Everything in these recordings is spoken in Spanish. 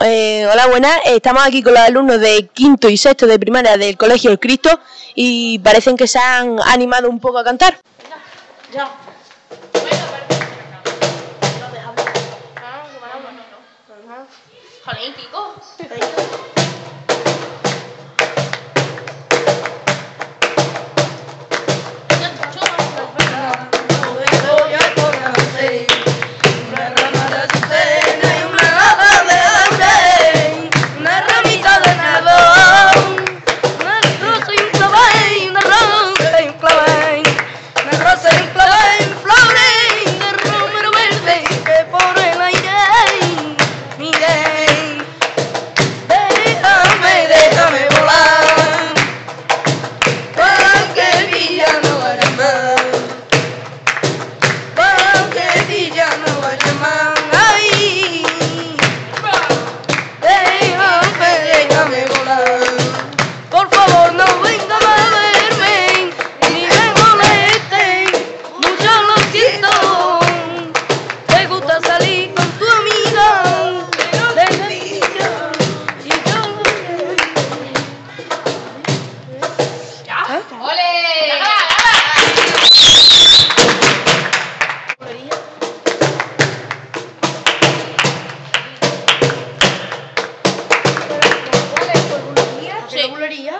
Eh, hola, buenas. Estamos aquí con los alumnos de quinto y sexto de primaria del Colegio El Cristo y parecen que se han animado un poco a cantar. Ya.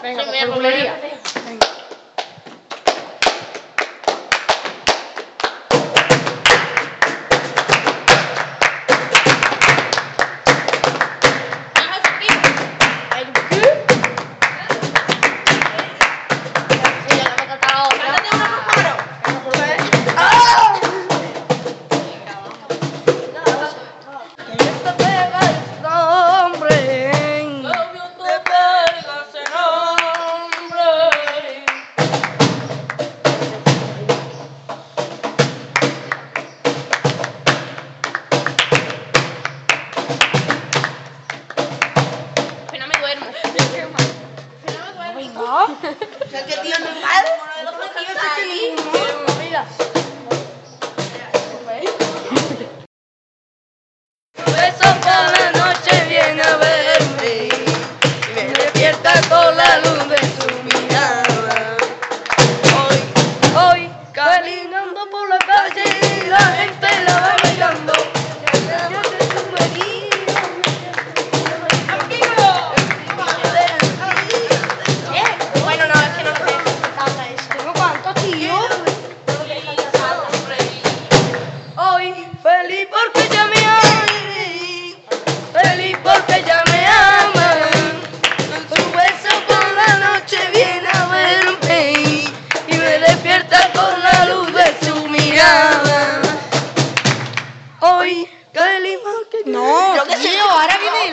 Venga, por Por la noche viene a verme y me despierta con la luz de su mirada. Hoy, hoy, caminando yo que ahora viene